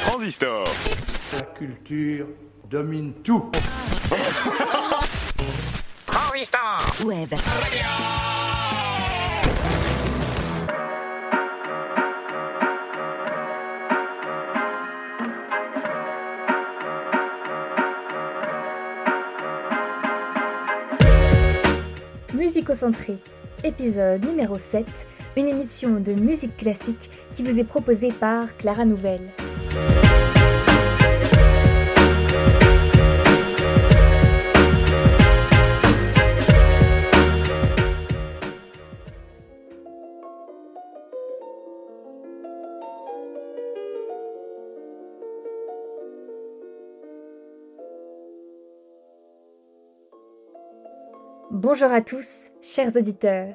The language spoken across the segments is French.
Transistor. La culture domine tout. Transistor Web. Musicocentré, épisode numéro 7, une émission de musique classique qui vous est proposée par Clara Nouvelle. Bonjour à tous, chers auditeurs.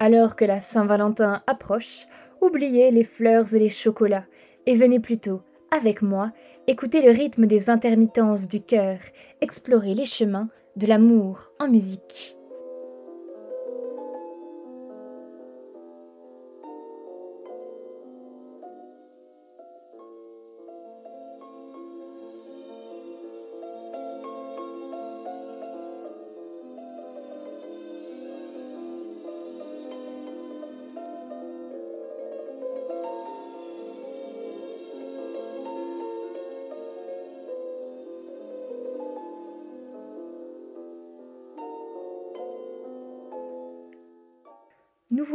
Alors que la Saint-Valentin approche, oubliez les fleurs et les chocolats et venez plutôt, avec moi, écouter le rythme des intermittences du cœur, explorer les chemins de l'amour en musique.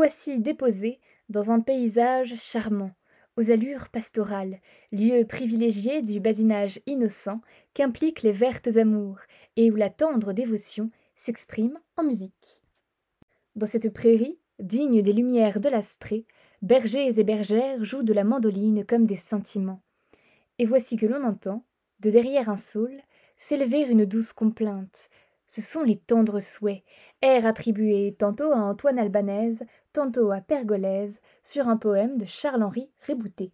Voici déposés dans un paysage charmant, aux allures pastorales, lieu privilégié du badinage innocent qu'impliquent les vertes amours et où la tendre dévotion s'exprime en musique. Dans cette prairie, digne des lumières de l'astrée, bergers et bergères jouent de la mandoline comme des sentiments. Et voici que l'on entend, de derrière un saule, s'élever une douce complainte, ce sont les tendres souhaits, airs attribués tantôt à Antoine Albanese, tantôt à Pergolèse, sur un poème de Charles-Henri Rébouté.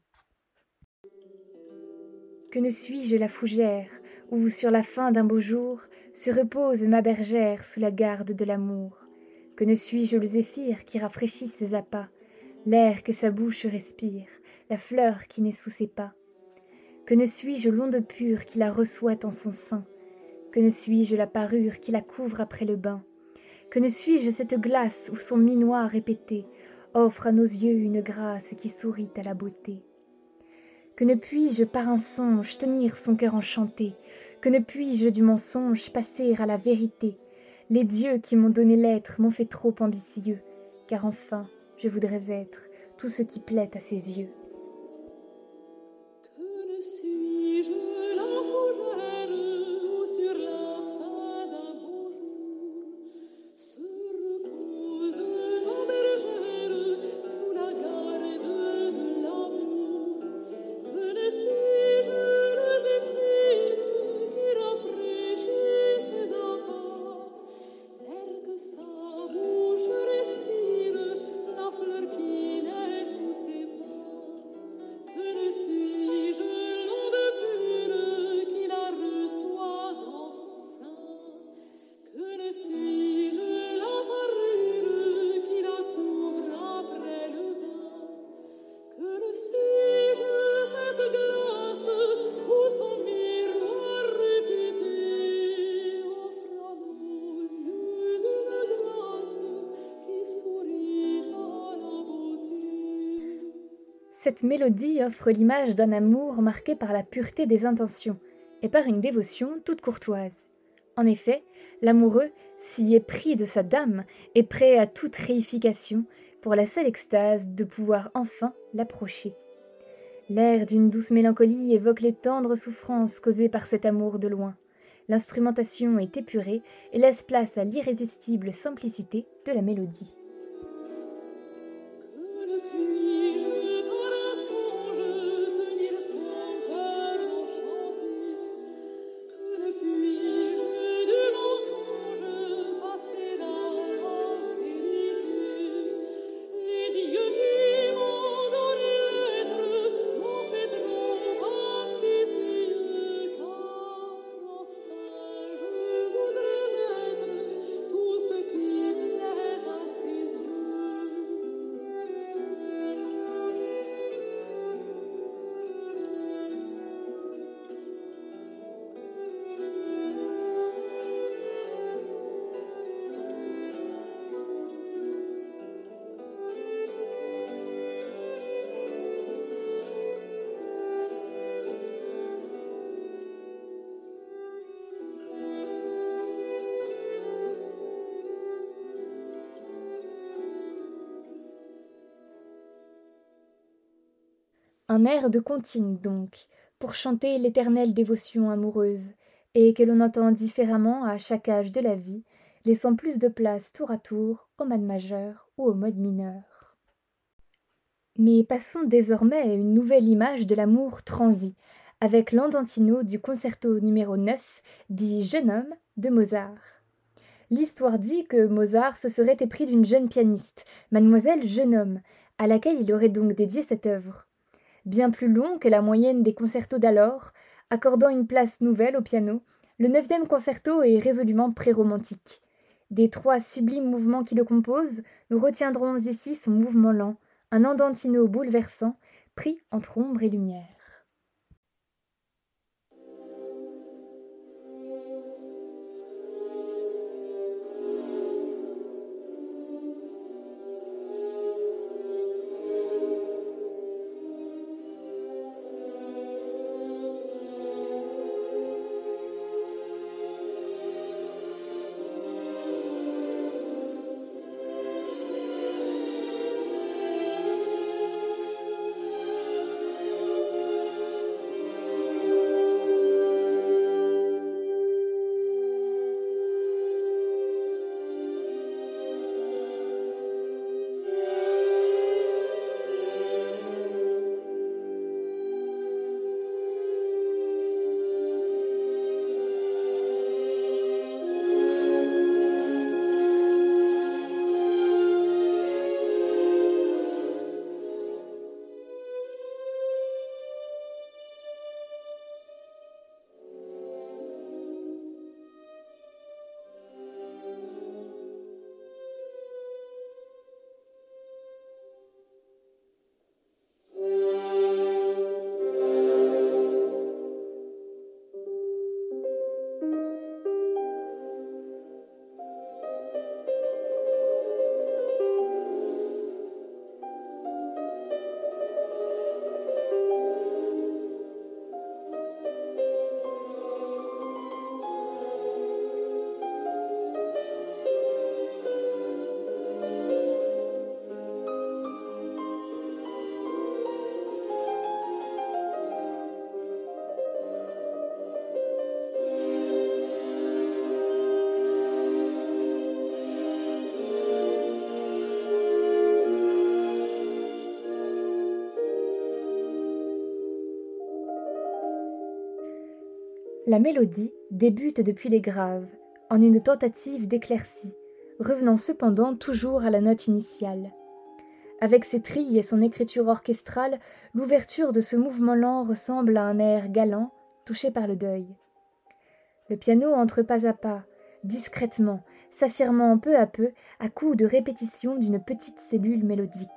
Que ne suis-je la fougère, où, sur la fin d'un beau jour, se repose ma bergère sous la garde de l'amour? Que ne suis-je le zéphyr qui rafraîchit ses appâts, l'air que sa bouche respire, la fleur qui naît sous ses pas? Que ne suis-je l'onde pure qui la reçoit en son sein, que ne suis-je la parure qui la couvre après le bain? Que ne suis-je cette glace où son minois répété offre à nos yeux une grâce qui sourit à la beauté? Que ne puis-je par un songe tenir son cœur enchanté? Que ne puis-je du mensonge passer à la vérité? Les dieux qui m'ont donné l'être m'ont fait trop ambitieux, car enfin je voudrais être tout ce qui plaît à ses yeux. Mélodie offre l'image d'un amour marqué par la pureté des intentions et par une dévotion toute courtoise. En effet, l'amoureux s'y est pris de sa dame et prêt à toute réification pour la seule extase de pouvoir enfin l'approcher. L'air d'une douce mélancolie évoque les tendres souffrances causées par cet amour de loin. L'instrumentation est épurée et laisse place à l'irrésistible simplicité de la mélodie. Un air de comptine, donc, pour chanter l'éternelle dévotion amoureuse, et que l'on entend différemment à chaque âge de la vie, laissant plus de place tour à tour au mode majeur ou au mode mineur. Mais passons désormais à une nouvelle image de l'amour transi, avec l'andantino du concerto numéro 9, dit Jeune homme de Mozart. L'histoire dit que Mozart se serait épris d'une jeune pianiste, mademoiselle Jeune homme, à laquelle il aurait donc dédié cette œuvre. Bien plus long que la moyenne des concertos d'alors, accordant une place nouvelle au piano, le neuvième concerto est résolument pré-romantique. Des trois sublimes mouvements qui le composent, nous retiendrons ici son mouvement lent, un andantino bouleversant, pris entre ombre et lumière. La mélodie débute depuis les graves, en une tentative d'éclaircie, revenant cependant toujours à la note initiale. Avec ses trilles et son écriture orchestrale, l'ouverture de ce mouvement lent ressemble à un air galant, touché par le deuil. Le piano entre pas à pas, discrètement, s'affirmant peu à peu à coups de répétition d'une petite cellule mélodique.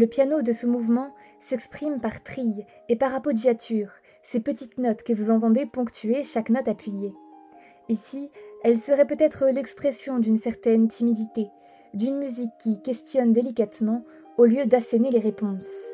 Le piano de ce mouvement s'exprime par trilles et par appoggiature, ces petites notes que vous entendez ponctuer chaque note appuyée. Ici, elle serait peut-être l'expression d'une certaine timidité, d'une musique qui questionne délicatement au lieu d'asséner les réponses.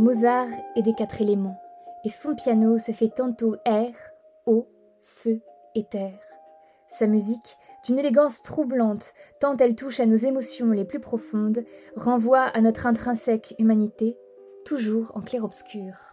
Mozart est des quatre éléments, et son piano se fait tantôt air, eau, feu et terre. Sa musique, d'une élégance troublante, tant elle touche à nos émotions les plus profondes, renvoie à notre intrinsèque humanité, toujours en clair-obscur.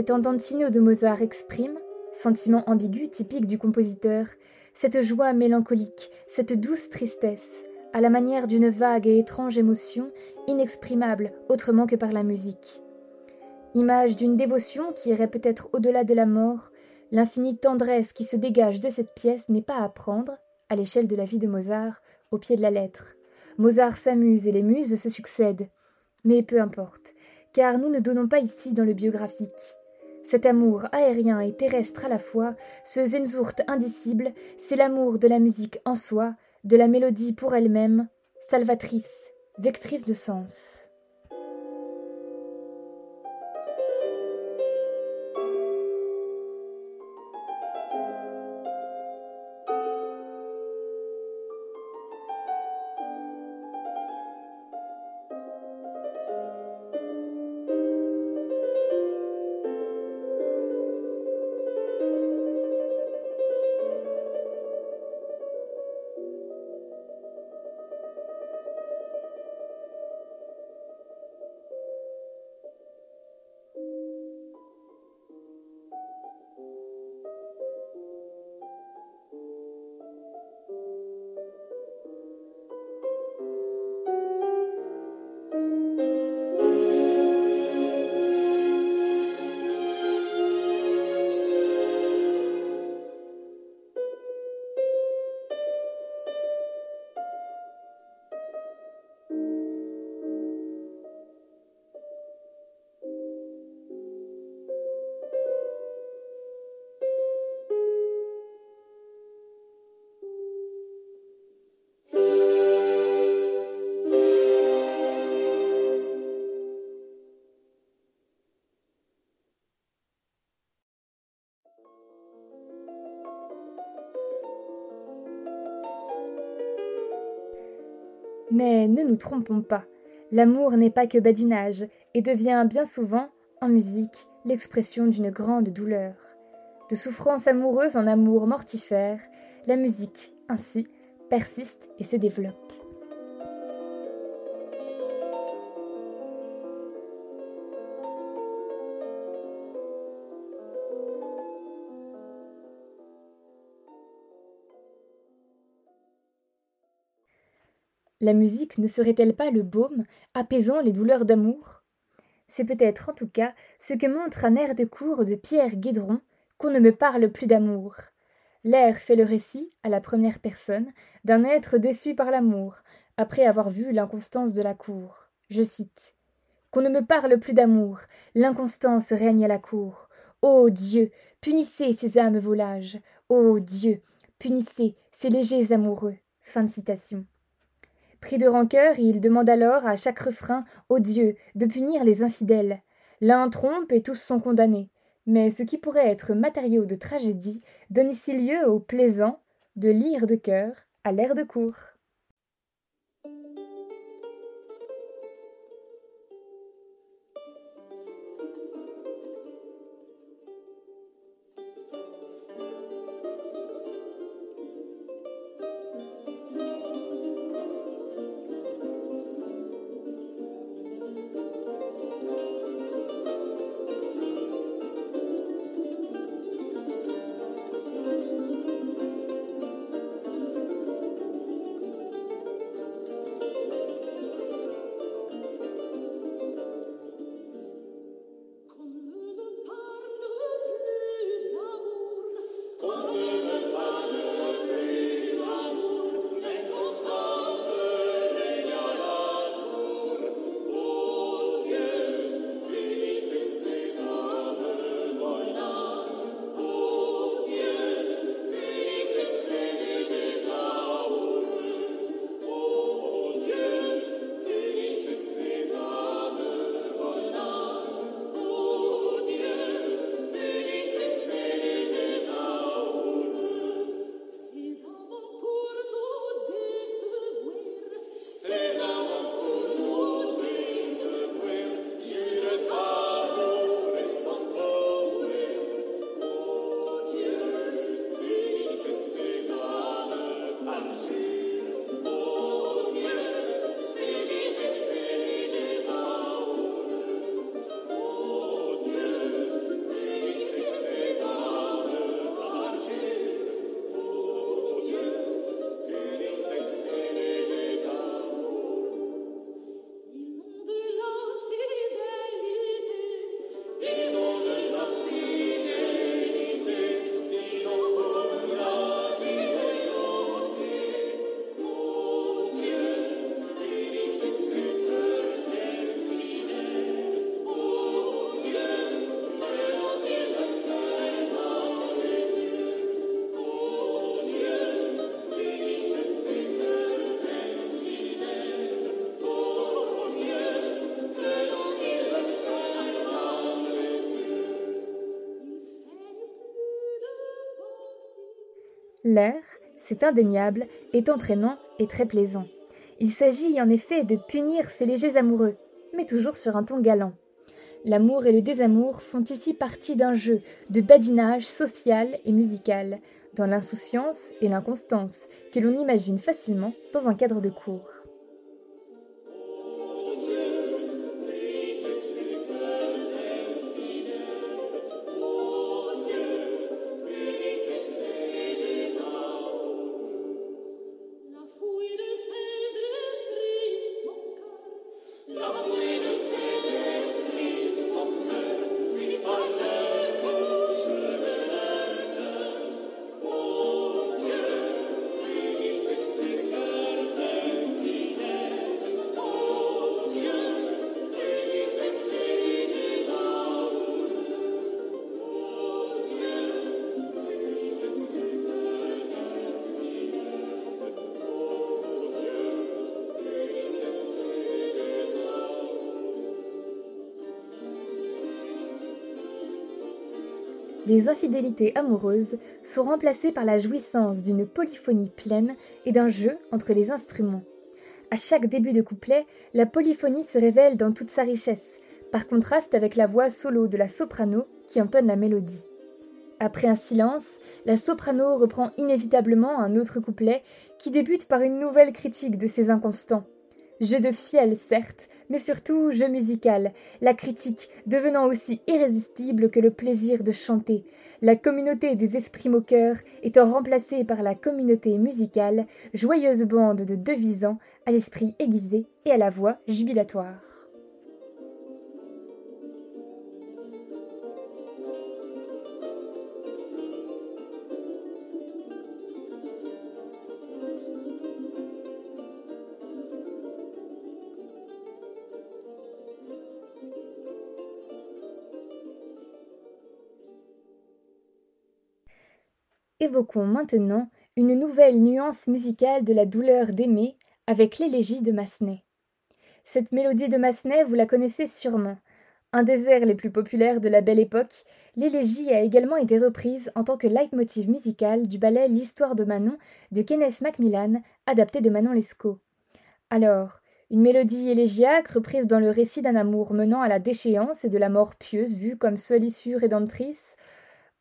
Cet andantino de Mozart exprime, sentiment ambigu typique du compositeur, cette joie mélancolique, cette douce tristesse, à la manière d'une vague et étrange émotion, inexprimable autrement que par la musique. Image d'une dévotion qui irait peut-être au-delà de la mort, l'infinie tendresse qui se dégage de cette pièce n'est pas à prendre, à l'échelle de la vie de Mozart, au pied de la lettre. Mozart s'amuse et les muses se succèdent. Mais peu importe, car nous ne donnons pas ici dans le biographique. Cet amour aérien et terrestre à la fois, ce Zenzurt indicible, c'est l'amour de la musique en soi, de la mélodie pour elle-même, salvatrice, vectrice de sens. Mais ne nous trompons pas, l'amour n'est pas que badinage et devient bien souvent, en musique, l'expression d'une grande douleur. De souffrance amoureuse en amour mortifère, la musique, ainsi, persiste et se développe. La musique ne serait-elle pas le baume apaisant les douleurs d'amour? C'est peut-être en tout cas ce que montre un air de cour de Pierre Guédron qu'on ne me parle plus d'amour. L'air fait le récit, à la première personne, d'un être déçu par l'amour, après avoir vu l'inconstance de la cour. Je cite. Qu'on ne me parle plus d'amour, l'inconstance règne à la cour. Ô Dieu, punissez ces âmes volages. Ô Dieu, punissez ces légers amoureux. Pris de rancœur, il demande alors à chaque refrain au Dieu de punir les infidèles. L'un trompe et tous sont condamnés. Mais ce qui pourrait être matériau de tragédie donne ici lieu au plaisant de lire de cœur à l'air de cour. L'air, c'est indéniable, est entraînant et très plaisant. Il s'agit en effet de punir ces légers amoureux, mais toujours sur un ton galant. L'amour et le désamour font ici partie d'un jeu de badinage social et musical, dans l'insouciance et l'inconstance que l'on imagine facilement dans un cadre de cours. Les infidélités amoureuses sont remplacées par la jouissance d'une polyphonie pleine et d'un jeu entre les instruments. À chaque début de couplet, la polyphonie se révèle dans toute sa richesse, par contraste avec la voix solo de la soprano qui entonne la mélodie. Après un silence, la soprano reprend inévitablement un autre couplet qui débute par une nouvelle critique de ses inconstants. Jeu de fiel, certes, mais surtout jeu musical, la critique devenant aussi irrésistible que le plaisir de chanter, la communauté des esprits moqueurs étant remplacée par la communauté musicale, joyeuse bande de devisants à l'esprit aiguisé et à la voix jubilatoire. Évoquons maintenant une nouvelle nuance musicale de la douleur d'aimer avec l'élégie de Massenet. Cette mélodie de Massenet, vous la connaissez sûrement. Un des airs les plus populaires de la belle époque, l'élégie a également été reprise en tant que leitmotiv musical du ballet L'histoire de Manon de Kenneth Macmillan, adapté de Manon Lescaut. Alors, une mélodie élégiaque reprise dans le récit d'un amour menant à la déchéance et de la mort pieuse vue comme seule issue rédemptrice,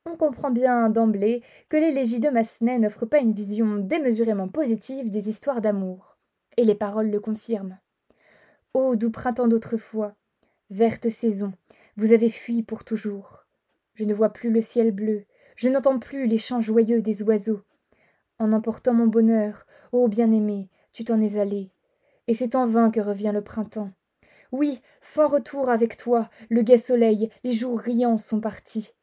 on comprend bien d'emblée que l'élégie de Massenet n'offre pas une vision démesurément positive des histoires d'amour. Et les paroles le confirment. Ô doux printemps d'autrefois, verte saison, vous avez fui pour toujours. Je ne vois plus le ciel bleu, je n'entends plus les chants joyeux des oiseaux. En emportant mon bonheur, ô bien-aimé, tu t'en es allé. Et c'est en vain que revient le printemps. Oui, sans retour avec toi, le gai soleil, les jours riants sont partis.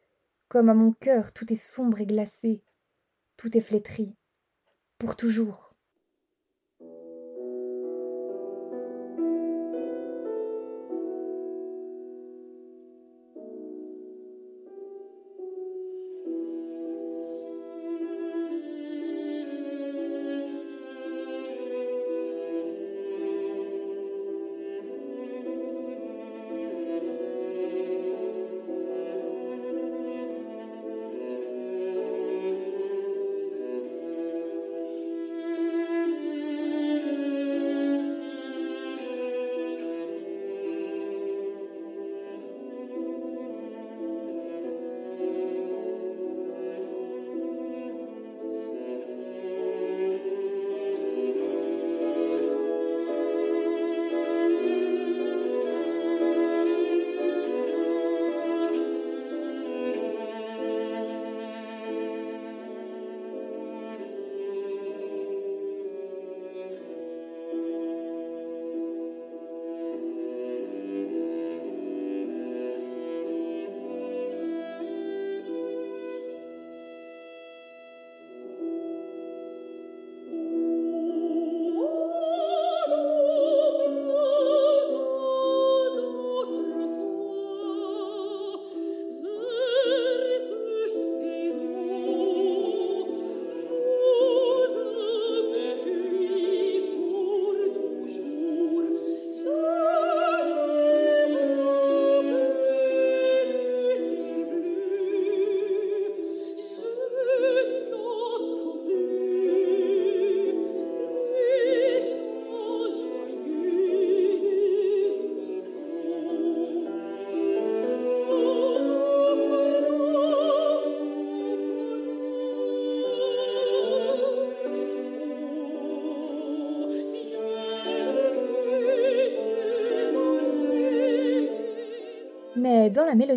Comme à mon cœur tout est sombre et glacé, tout est flétri, pour toujours.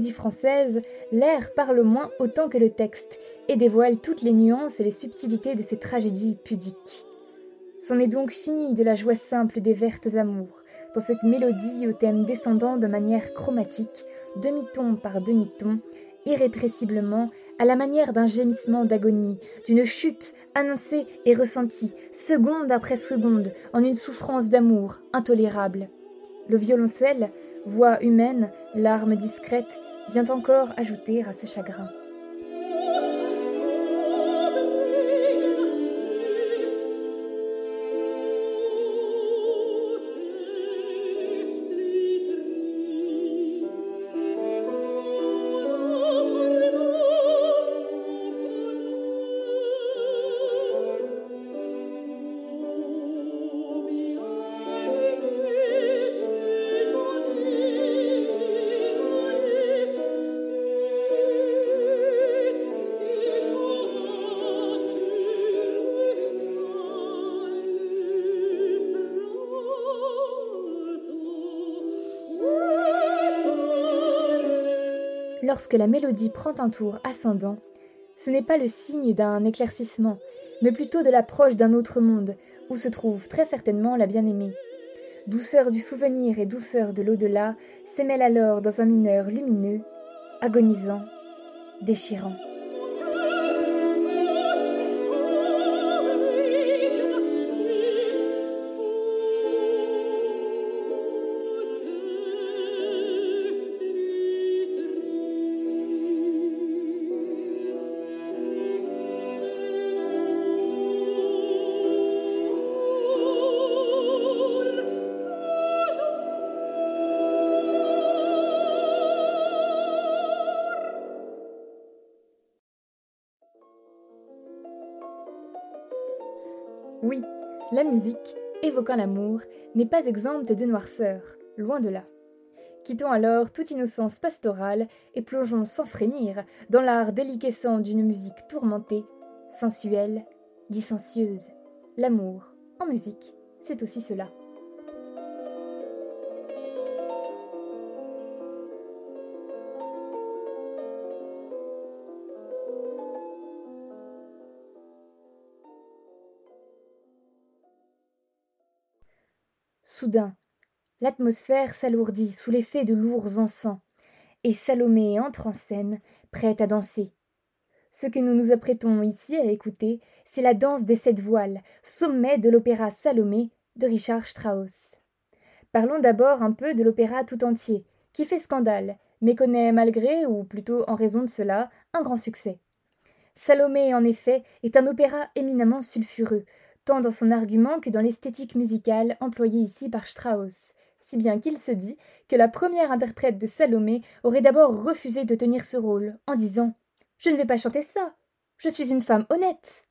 Française, l'air parle moins autant que le texte et dévoile toutes les nuances et les subtilités de ces tragédies pudiques. C'en est donc fini de la joie simple des vertes amours, dans cette mélodie au thème descendant de manière chromatique, demi-ton par demi-ton, irrépressiblement, à la manière d'un gémissement d'agonie, d'une chute annoncée et ressentie, seconde après seconde, en une souffrance d'amour intolérable. Le violoncelle, voix humaine, larme discrète, vient encore ajouter à ce chagrin. Lorsque la mélodie prend un tour ascendant, ce n'est pas le signe d'un éclaircissement, mais plutôt de l'approche d'un autre monde, où se trouve très certainement la bien-aimée. Douceur du souvenir et douceur de l'au-delà s'émêlent alors dans un mineur lumineux, agonisant, déchirant. L'amour, n'est pas exempte de noirceur, loin de là. Quittons alors toute innocence pastorale et plongeons sans frémir dans l'art déliquescent d'une musique tourmentée, sensuelle, licencieuse. L'amour, en musique, c'est aussi cela. Soudain, l'atmosphère s'alourdit sous l'effet de lourds encens, et Salomé entre en scène, prête à danser. Ce que nous nous apprêtons ici à écouter, c'est la danse des sept voiles, sommet de l'opéra Salomé de Richard Strauss. Parlons d'abord un peu de l'opéra tout entier, qui fait scandale, mais connaît malgré, ou plutôt en raison de cela, un grand succès. Salomé, en effet, est un opéra éminemment sulfureux, dans son argument que dans l'esthétique musicale employée ici par Strauss, si bien qu'il se dit que la première interprète de Salomé aurait d'abord refusé de tenir ce rôle, en disant Je ne vais pas chanter ça, je suis une femme honnête.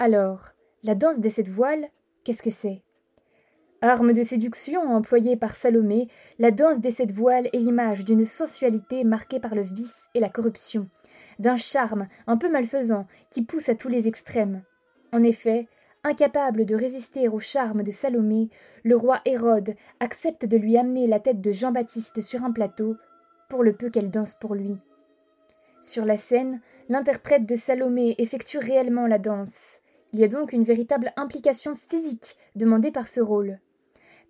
Alors, la danse des sept voiles, qu'est-ce que c'est? Arme de séduction employée par Salomé, la danse des sept voiles est l'image d'une sensualité marquée par le vice et la corruption, d'un charme un peu malfaisant qui pousse à tous les extrêmes. En effet, incapable de résister au charme de Salomé, le roi Hérode accepte de lui amener la tête de Jean-Baptiste sur un plateau, pour le peu qu'elle danse pour lui. Sur la scène, l'interprète de Salomé effectue réellement la danse. Il y a donc une véritable implication physique demandée par ce rôle.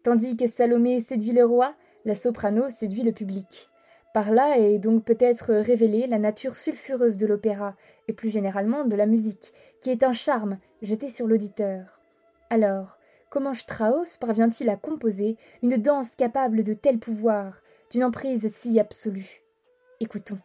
Tandis que Salomé séduit le roi, la soprano séduit le public. Par là est donc peut-être révélée la nature sulfureuse de l'opéra, et plus généralement de la musique, qui est un charme jeté sur l'auditeur. Alors, comment Strauss parvient-il à composer une danse capable de tel pouvoir, d'une emprise si absolue? Écoutons.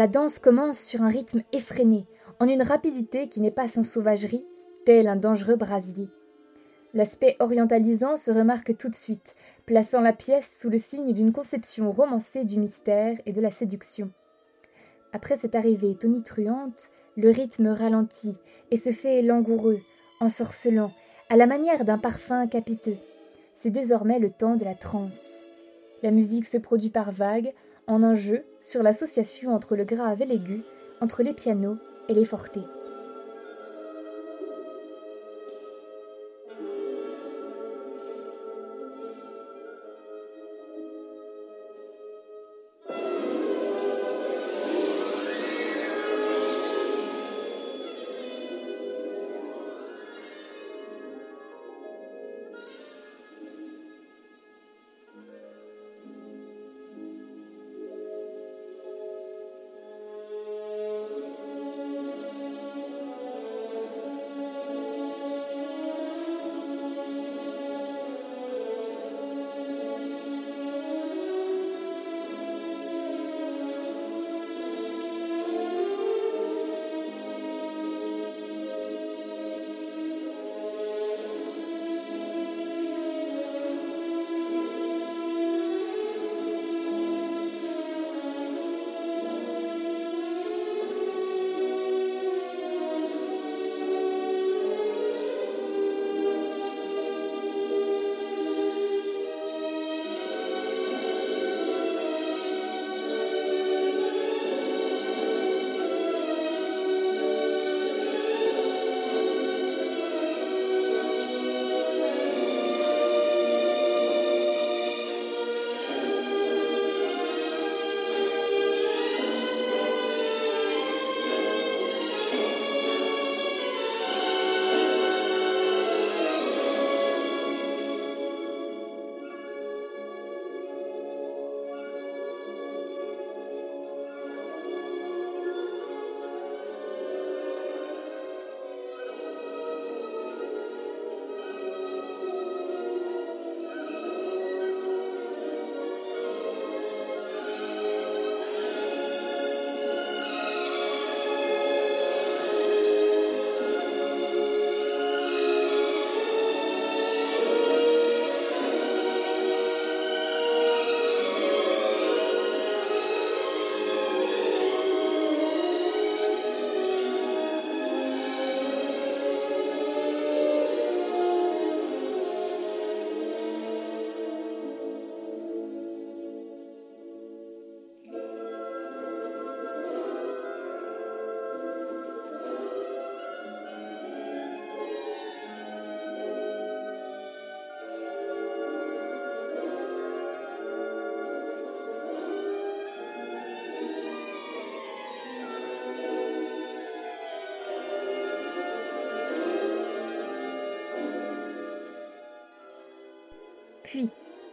La danse commence sur un rythme effréné, en une rapidité qui n'est pas sans sauvagerie, tel un dangereux brasier. L'aspect orientalisant se remarque tout de suite, plaçant la pièce sous le signe d'une conception romancée du mystère et de la séduction. Après cette arrivée tonitruante, le rythme ralentit et se fait langoureux, ensorcelant, à la manière d'un parfum capiteux. C'est désormais le temps de la transe. La musique se produit par vagues, en un jeu sur l'association entre le grave et l'aigu, entre les pianos et les fortés.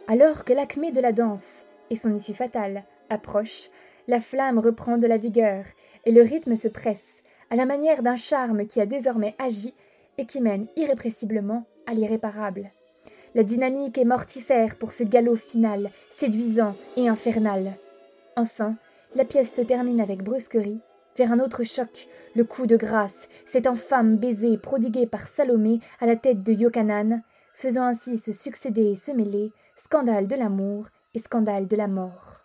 Alors que l'acmé de la danse, et son issue fatale, approche, la flamme reprend de la vigueur, et le rythme se presse, à la manière d'un charme qui a désormais agi et qui mène irrépressiblement à l'irréparable. La dynamique est mortifère pour ce galop final, séduisant et infernal. Enfin, la pièce se termine avec brusquerie, vers un autre choc, le coup de grâce, cet infâme baiser prodigué par Salomé à la tête de Yochanan, faisant ainsi se succéder et se mêler scandale de l'amour et scandale de la mort.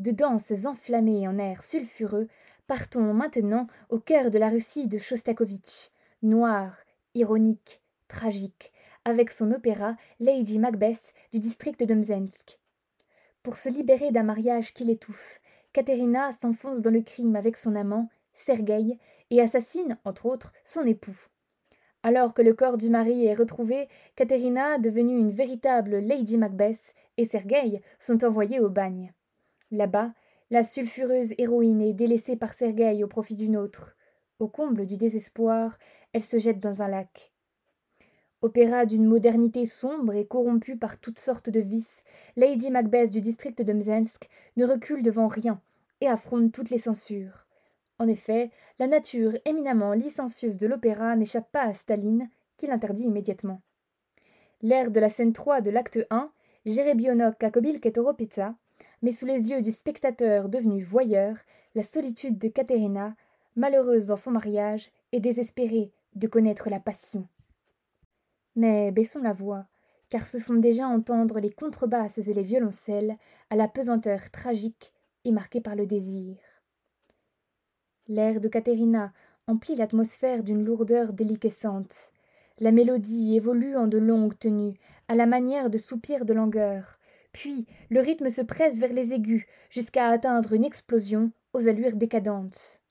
De danses enflammées en air sulfureux, partons maintenant au cœur de la Russie de Shostakovich, noir, ironique, tragique, avec son opéra Lady Macbeth du district de Mzensk. Pour se libérer d'un mariage qui l'étouffe, Katerina s'enfonce dans le crime avec son amant, Sergueï, et assassine, entre autres, son époux. Alors que le corps du mari est retrouvé, Katerina, devenue une véritable Lady Macbeth, et Sergueï sont envoyés au bagne. Là-bas, la sulfureuse héroïne est délaissée par Sergueï au profit d'une autre. Au comble du désespoir, elle se jette dans un lac. Opéra d'une modernité sombre et corrompue par toutes sortes de vices, Lady Macbeth du district de Mzensk ne recule devant rien et affronte toutes les censures. En effet, la nature éminemment licencieuse de l'opéra n'échappe pas à Staline, qui l'interdit immédiatement. L'air de la scène 3 de l'acte 1, Jerebionok à met sous les yeux du spectateur devenu voyeur la solitude de Katerina, malheureuse dans son mariage et désespérée de connaître la passion. Mais baissons la voix, car se font déjà entendre les contrebasses et les violoncelles à la pesanteur tragique et marquée par le désir. L'air de Caterina emplit l'atmosphère d'une lourdeur déliquescente. La mélodie évolue en de longues tenues, à la manière de soupirs de langueur. Puis le rythme se presse vers les aigus, jusqu'à atteindre une explosion aux allures décadentes.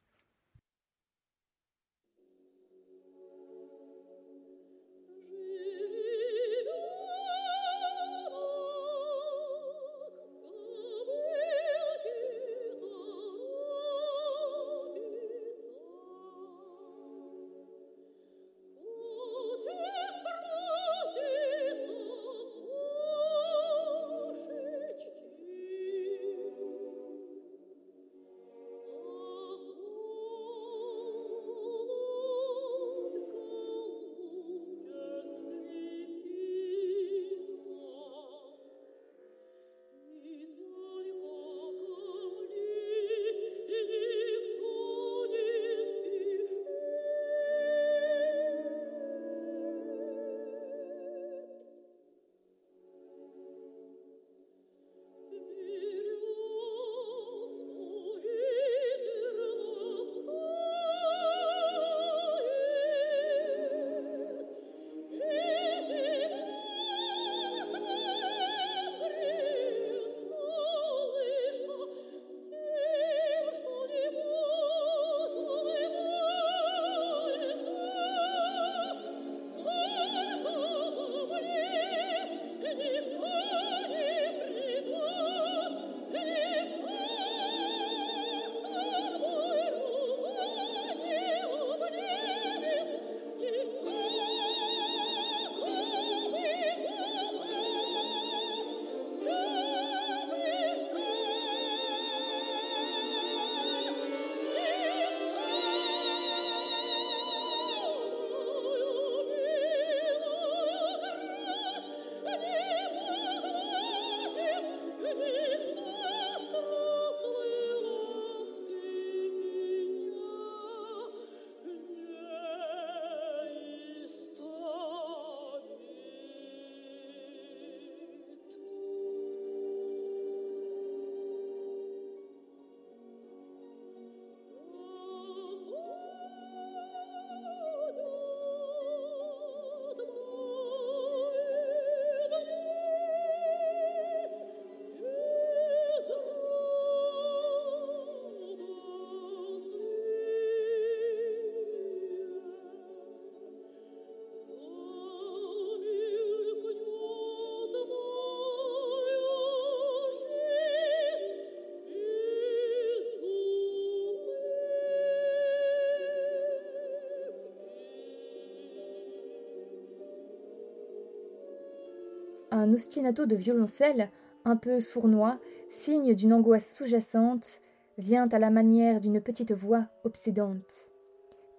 Ostinato de violoncelle, un peu sournois, signe d'une angoisse sous-jacente, vient à la manière d'une petite voix obsédante.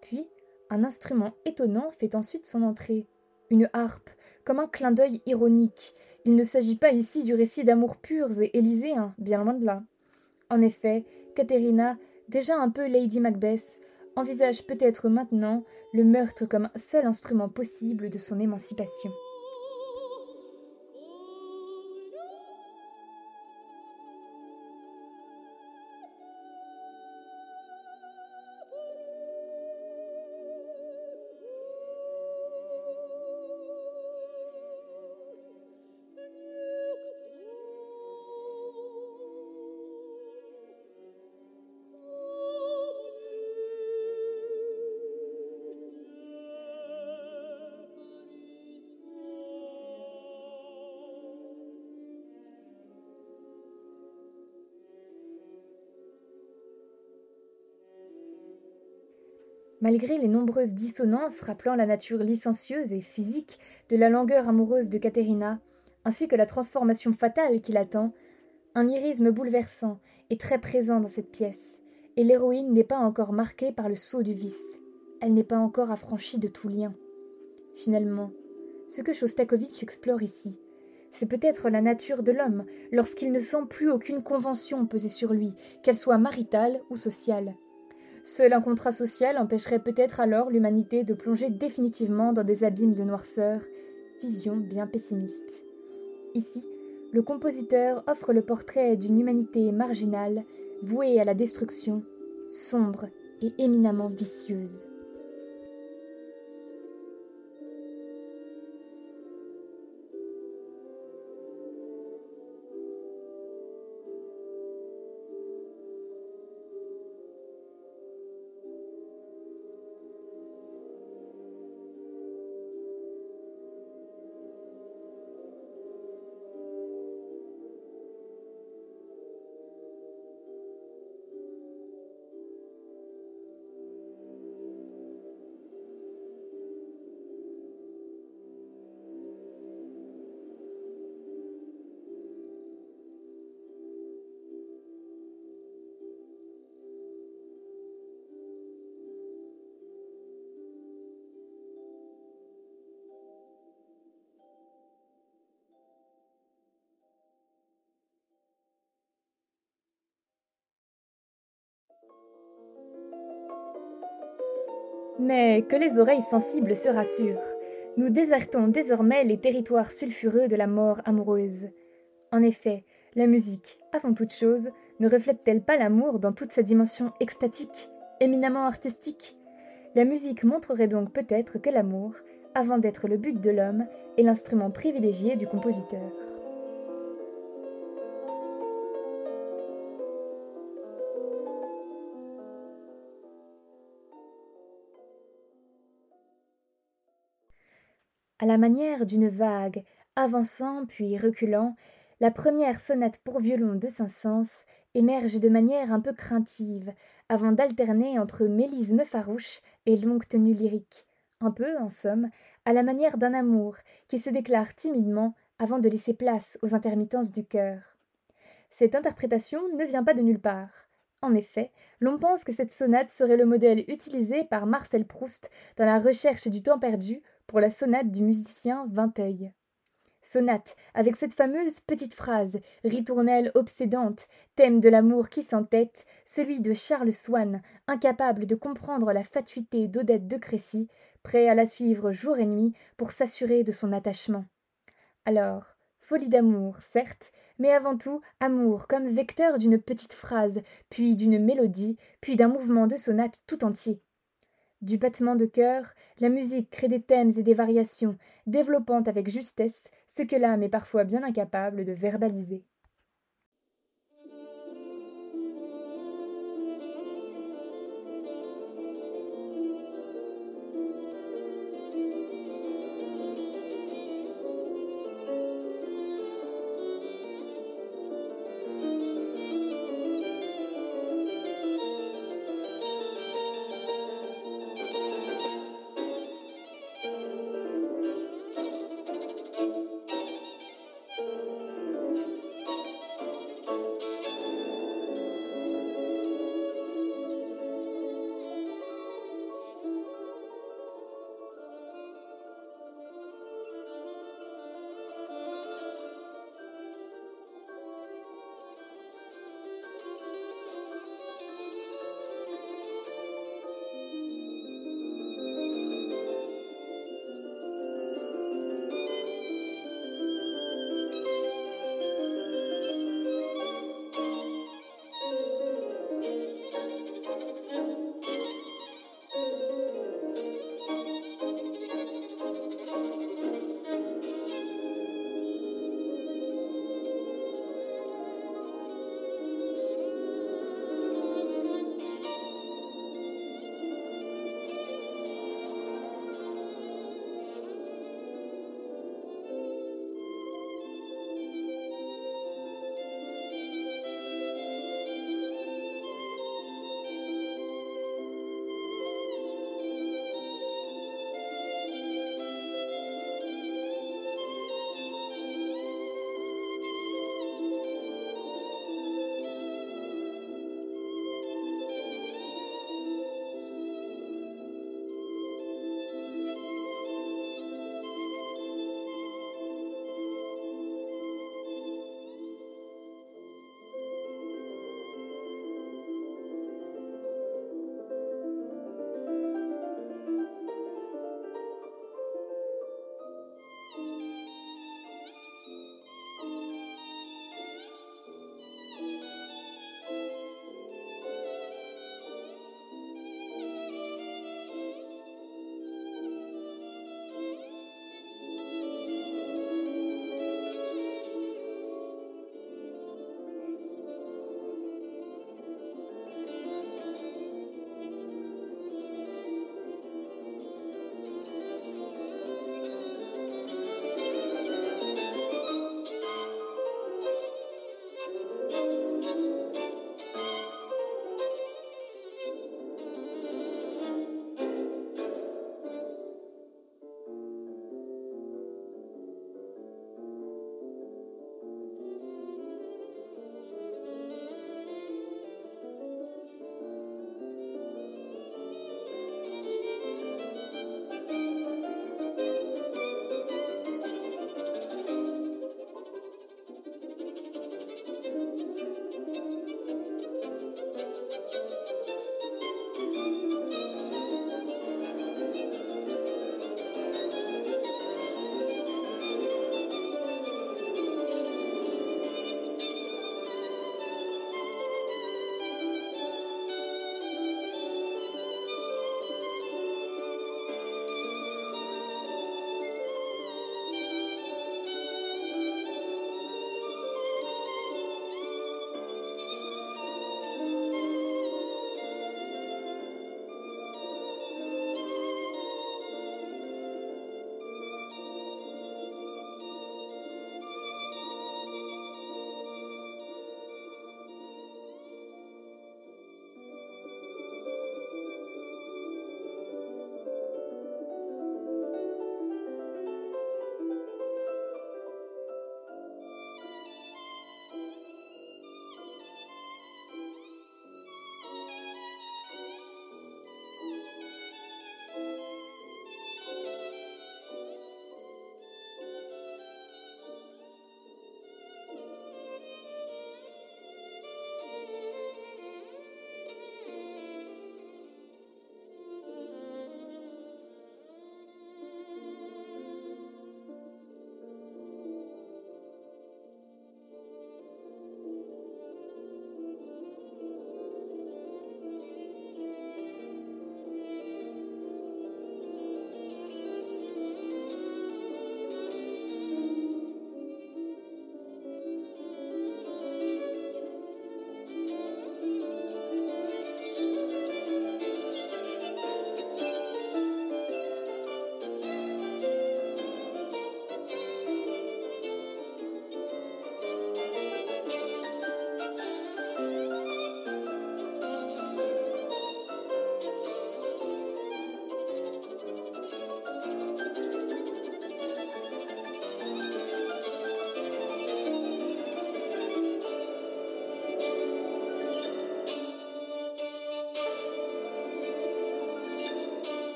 Puis, un instrument étonnant fait ensuite son entrée. Une harpe, comme un clin d'œil ironique. Il ne s'agit pas ici du récit d'amour purs et élyséens, bien loin de là. En effet, Caterina, déjà un peu Lady Macbeth, envisage peut-être maintenant le meurtre comme seul instrument possible de son émancipation. Malgré les nombreuses dissonances rappelant la nature licencieuse et physique de la langueur amoureuse de Caterina, ainsi que la transformation fatale qui l'attend, un lyrisme bouleversant est très présent dans cette pièce, et l'héroïne n'est pas encore marquée par le sceau du vice, elle n'est pas encore affranchie de tout lien. Finalement, ce que Shostakovich explore ici, c'est peut-être la nature de l'homme lorsqu'il ne sent plus aucune convention peser sur lui, qu'elle soit maritale ou sociale. Seul un contrat social empêcherait peut-être alors l'humanité de plonger définitivement dans des abîmes de noirceur, vision bien pessimiste. Ici, le compositeur offre le portrait d'une humanité marginale, vouée à la destruction, sombre et éminemment vicieuse. Mais que les oreilles sensibles se rassurent. Nous désertons désormais les territoires sulfureux de la mort amoureuse. En effet, la musique, avant toute chose, ne reflète-t-elle pas l'amour dans toute sa dimension extatique, éminemment artistique? La musique montrerait donc peut-être que l'amour, avant d'être le but de l'homme, est l'instrument privilégié du compositeur. À la manière d'une vague, avançant puis reculant, la première sonate pour violon de Saint-Saëns émerge de manière un peu craintive, avant d'alterner entre mélisme farouche et longue tenue lyrique, un peu, en somme, à la manière d'un amour qui se déclare timidement avant de laisser place aux intermittences du cœur. Cette interprétation ne vient pas de nulle part. En effet, l'on pense que cette sonate serait le modèle utilisé par Marcel Proust dans la recherche du temps perdu pour la sonate du musicien Vinteuil. Sonate, avec cette fameuse petite phrase, ritournelle obsédante, thème de l'amour qui s'entête, celui de Charles Swann, incapable de comprendre la fatuité d'Odette de Crécy, prêt à la suivre jour et nuit pour s'assurer de son attachement. Alors, folie d'amour, certes, mais avant tout amour comme vecteur d'une petite phrase, puis d'une mélodie, puis d'un mouvement de sonate tout entier. Du battement de cœur, la musique crée des thèmes et des variations, développant avec justesse ce que l'âme est parfois bien incapable de verbaliser.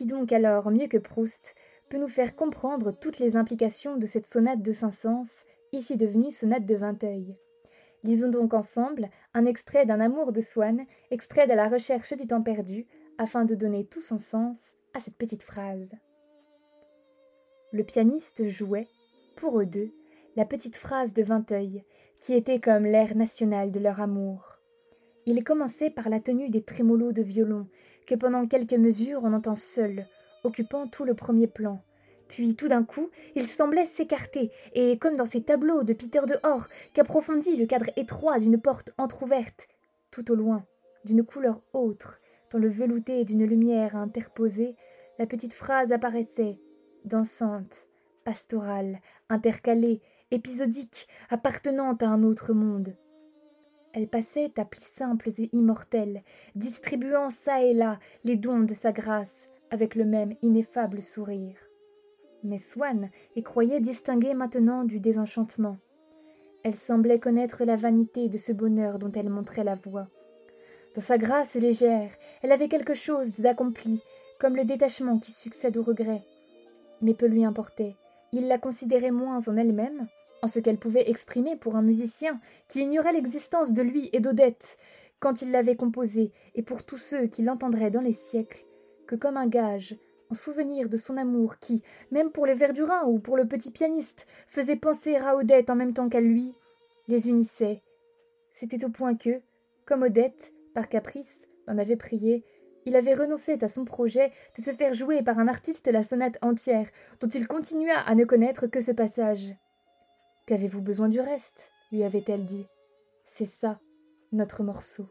Qui donc alors, mieux que Proust, peut nous faire comprendre toutes les implications de cette sonate de Saint-Saëns, ici devenue sonate de Vinteuil Lisons donc ensemble un extrait d'un Amour de Swann, extrait de la recherche du temps perdu, afin de donner tout son sens à cette petite phrase. Le pianiste jouait, pour eux deux, la petite phrase de Vinteuil, qui était comme l'air national de leur amour. Il commençait par la tenue des trémolos de violon, que pendant quelques mesures on entend seul, occupant tout le premier plan. Puis tout d'un coup, il semblait s'écarter, et comme dans ces tableaux de Peter de Hors, qu'approfondit le cadre étroit d'une porte entr'ouverte, tout au loin, d'une couleur autre, dans le velouté d'une lumière interposée, la petite phrase apparaissait, dansante, pastorale, intercalée, épisodique, appartenant à un autre monde. Elle passait à plis simples et immortels, distribuant çà et là les dons de sa grâce avec le même ineffable sourire. Mais Swann y croyait distinguer maintenant du désenchantement. Elle semblait connaître la vanité de ce bonheur dont elle montrait la voix. Dans sa grâce légère, elle avait quelque chose d'accompli, comme le détachement qui succède au regret. Mais peu lui importait. Il la considérait moins en elle-même, en ce qu'elle pouvait exprimer pour un musicien qui ignorait l'existence de lui et d'Odette quand il l'avait composée, et pour tous ceux qui l'entendraient dans les siècles, que comme un gage, en souvenir de son amour qui, même pour les Verdurins ou pour le petit pianiste, faisait penser à Odette en même temps qu'à lui, les unissait. C'était au point que, comme Odette, par caprice, l'en avait prié, il avait renoncé à son projet de se faire jouer par un artiste la sonate entière, dont il continua à ne connaître que ce passage. Qu'avez-vous besoin du reste? lui avait-elle dit. C'est ça, notre morceau.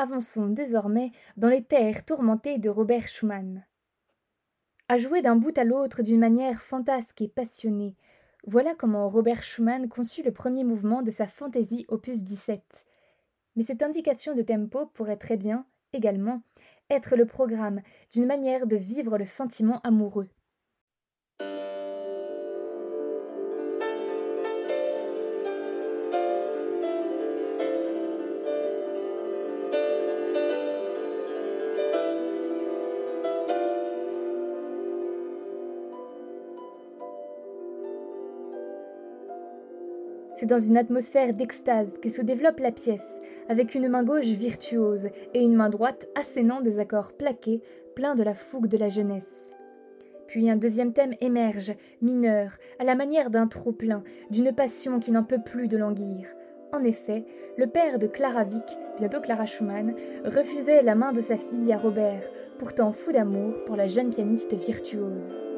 Avançons désormais dans les terres tourmentées de Robert Schumann. À jouer d'un bout à l'autre d'une manière fantasque et passionnée, voilà comment Robert Schumann conçut le premier mouvement de sa fantaisie opus 17. Mais cette indication de tempo pourrait très bien, également, être le programme d'une manière de vivre le sentiment amoureux. C'est dans une atmosphère d'extase que se développe la pièce, avec une main gauche virtuose et une main droite assénant des accords plaqués, pleins de la fougue de la jeunesse. Puis un deuxième thème émerge, mineur, à la manière d'un trop-plein, d'une passion qui n'en peut plus de languir. En effet, le père de Clara Vick, bientôt Clara Schumann, refusait la main de sa fille à Robert, pourtant fou d'amour pour la jeune pianiste virtuose.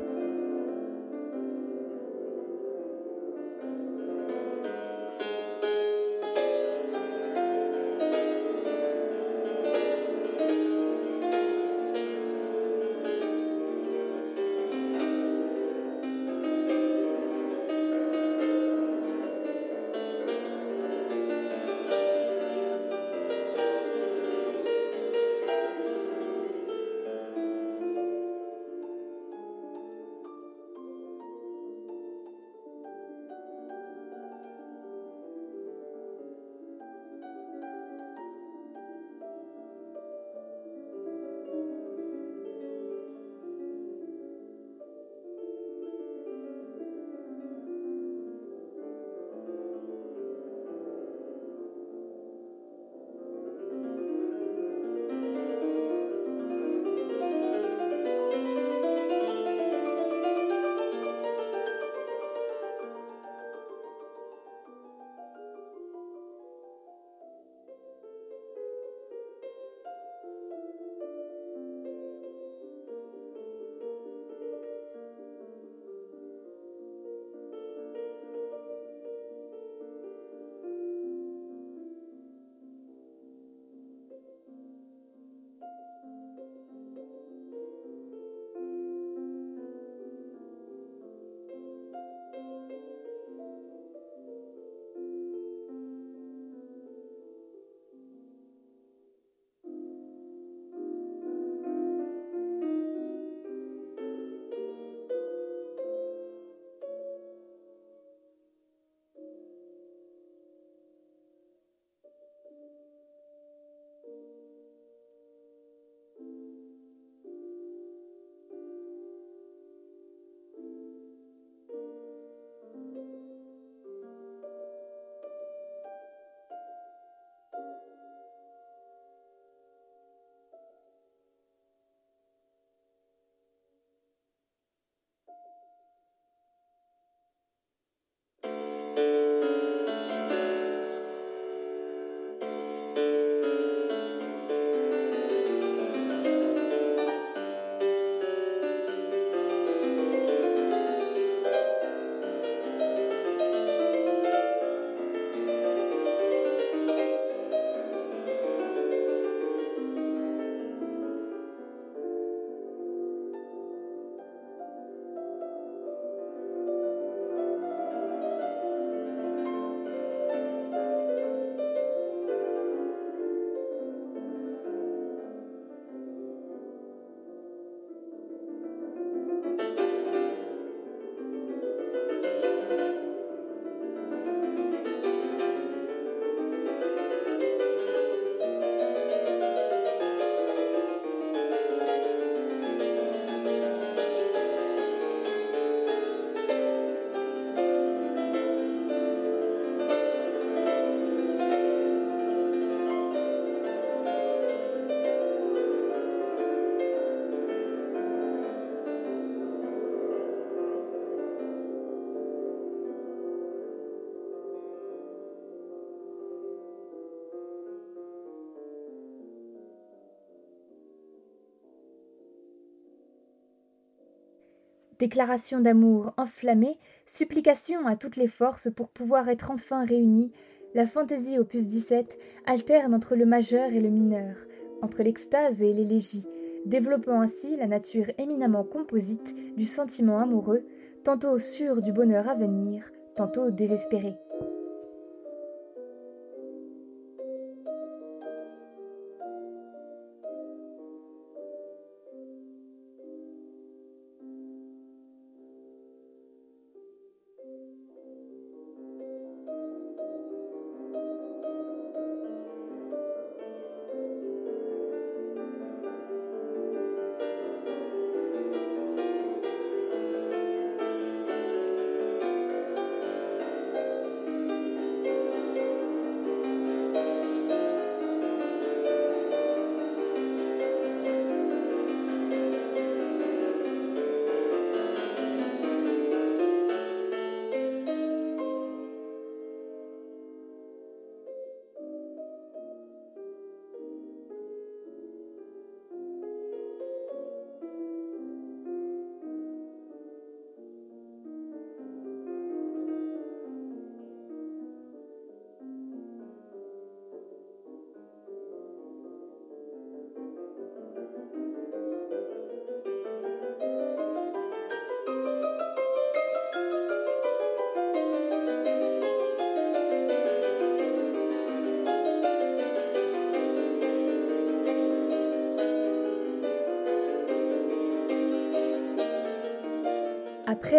Déclaration d'amour enflammée, supplication à toutes les forces pour pouvoir être enfin réunis, La fantaisie opus 17 alterne entre le majeur et le mineur, entre l'extase et l'élégie, développant ainsi la nature éminemment composite du sentiment amoureux, tantôt sûr du bonheur à venir, tantôt désespéré.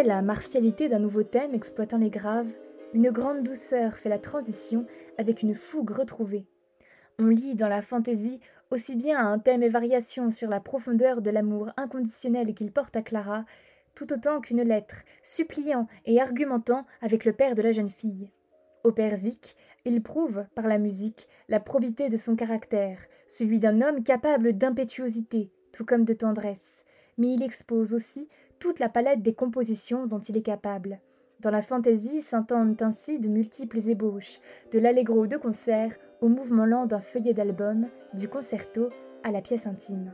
La martialité d'un nouveau thème exploitant les graves, une grande douceur fait la transition avec une fougue retrouvée. On lit dans la fantaisie aussi bien un thème et variation sur la profondeur de l'amour inconditionnel qu'il porte à Clara, tout autant qu'une lettre, suppliant et argumentant avec le père de la jeune fille. Au père Vic, il prouve, par la musique, la probité de son caractère, celui d'un homme capable d'impétuosité, tout comme de tendresse, mais il expose aussi toute la palette des compositions dont il est capable. Dans la fantaisie s'entendent ainsi de multiples ébauches, de l'allegro de concert au mouvement lent d'un feuillet d'album, du concerto à la pièce intime.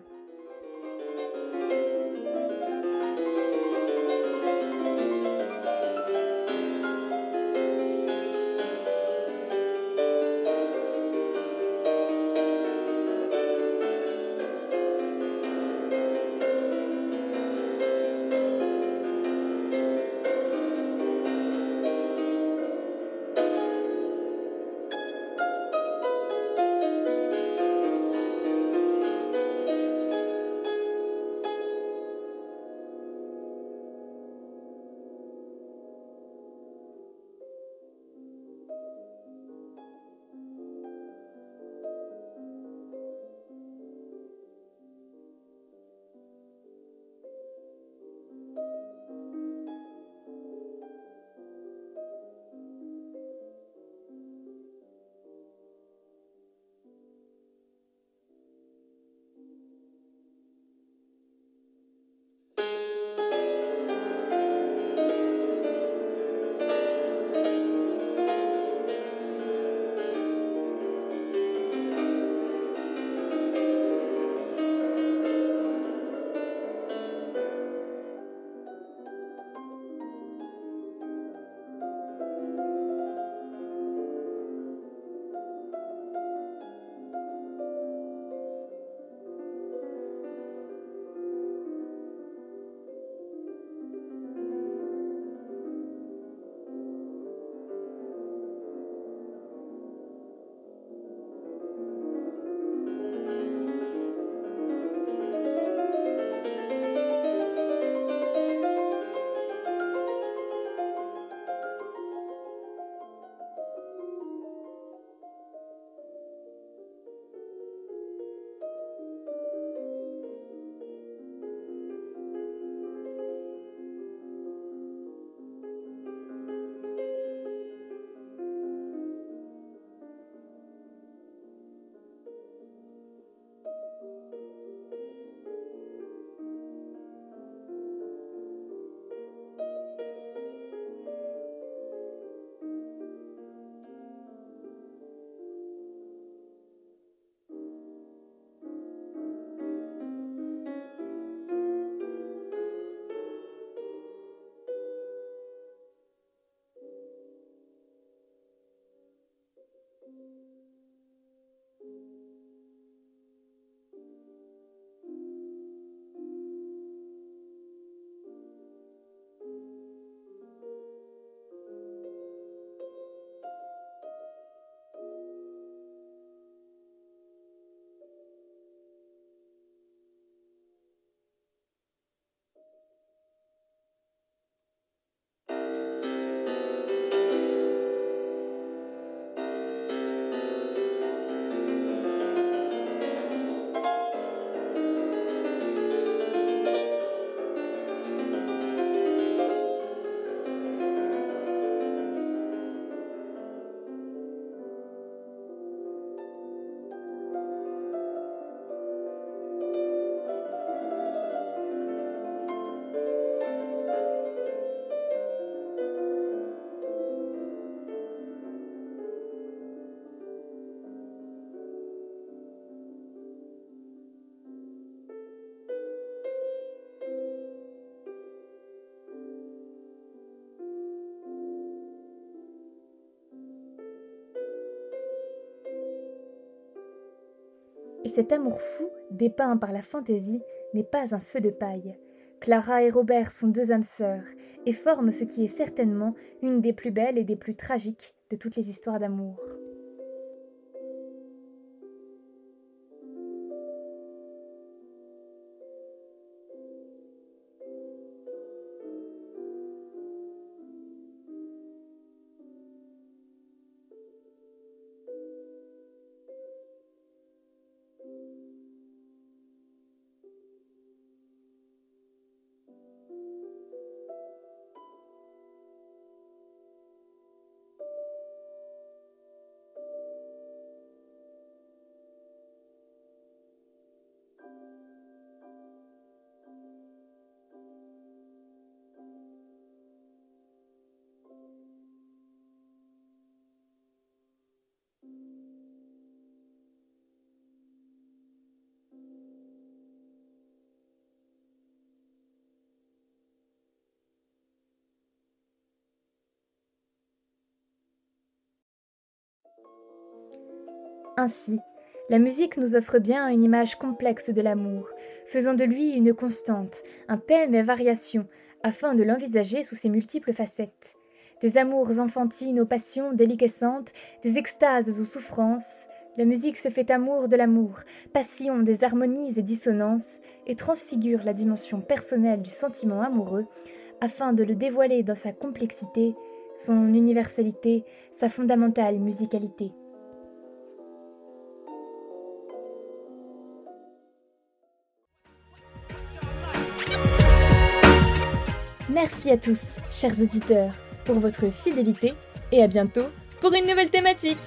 Et cet amour fou, dépeint par la fantaisie, n'est pas un feu de paille. Clara et Robert sont deux âmes sœurs et forment ce qui est certainement une des plus belles et des plus tragiques de toutes les histoires d'amour. Ainsi, la musique nous offre bien une image complexe de l'amour, faisant de lui une constante, un thème et variation, afin de l'envisager sous ses multiples facettes. Des amours enfantines aux passions déliquescentes, des extases aux souffrances, la musique se fait amour de l'amour, passion des harmonies et dissonances, et transfigure la dimension personnelle du sentiment amoureux, afin de le dévoiler dans sa complexité, son universalité, sa fondamentale musicalité. Merci à tous, chers auditeurs, pour votre fidélité et à bientôt pour une nouvelle thématique.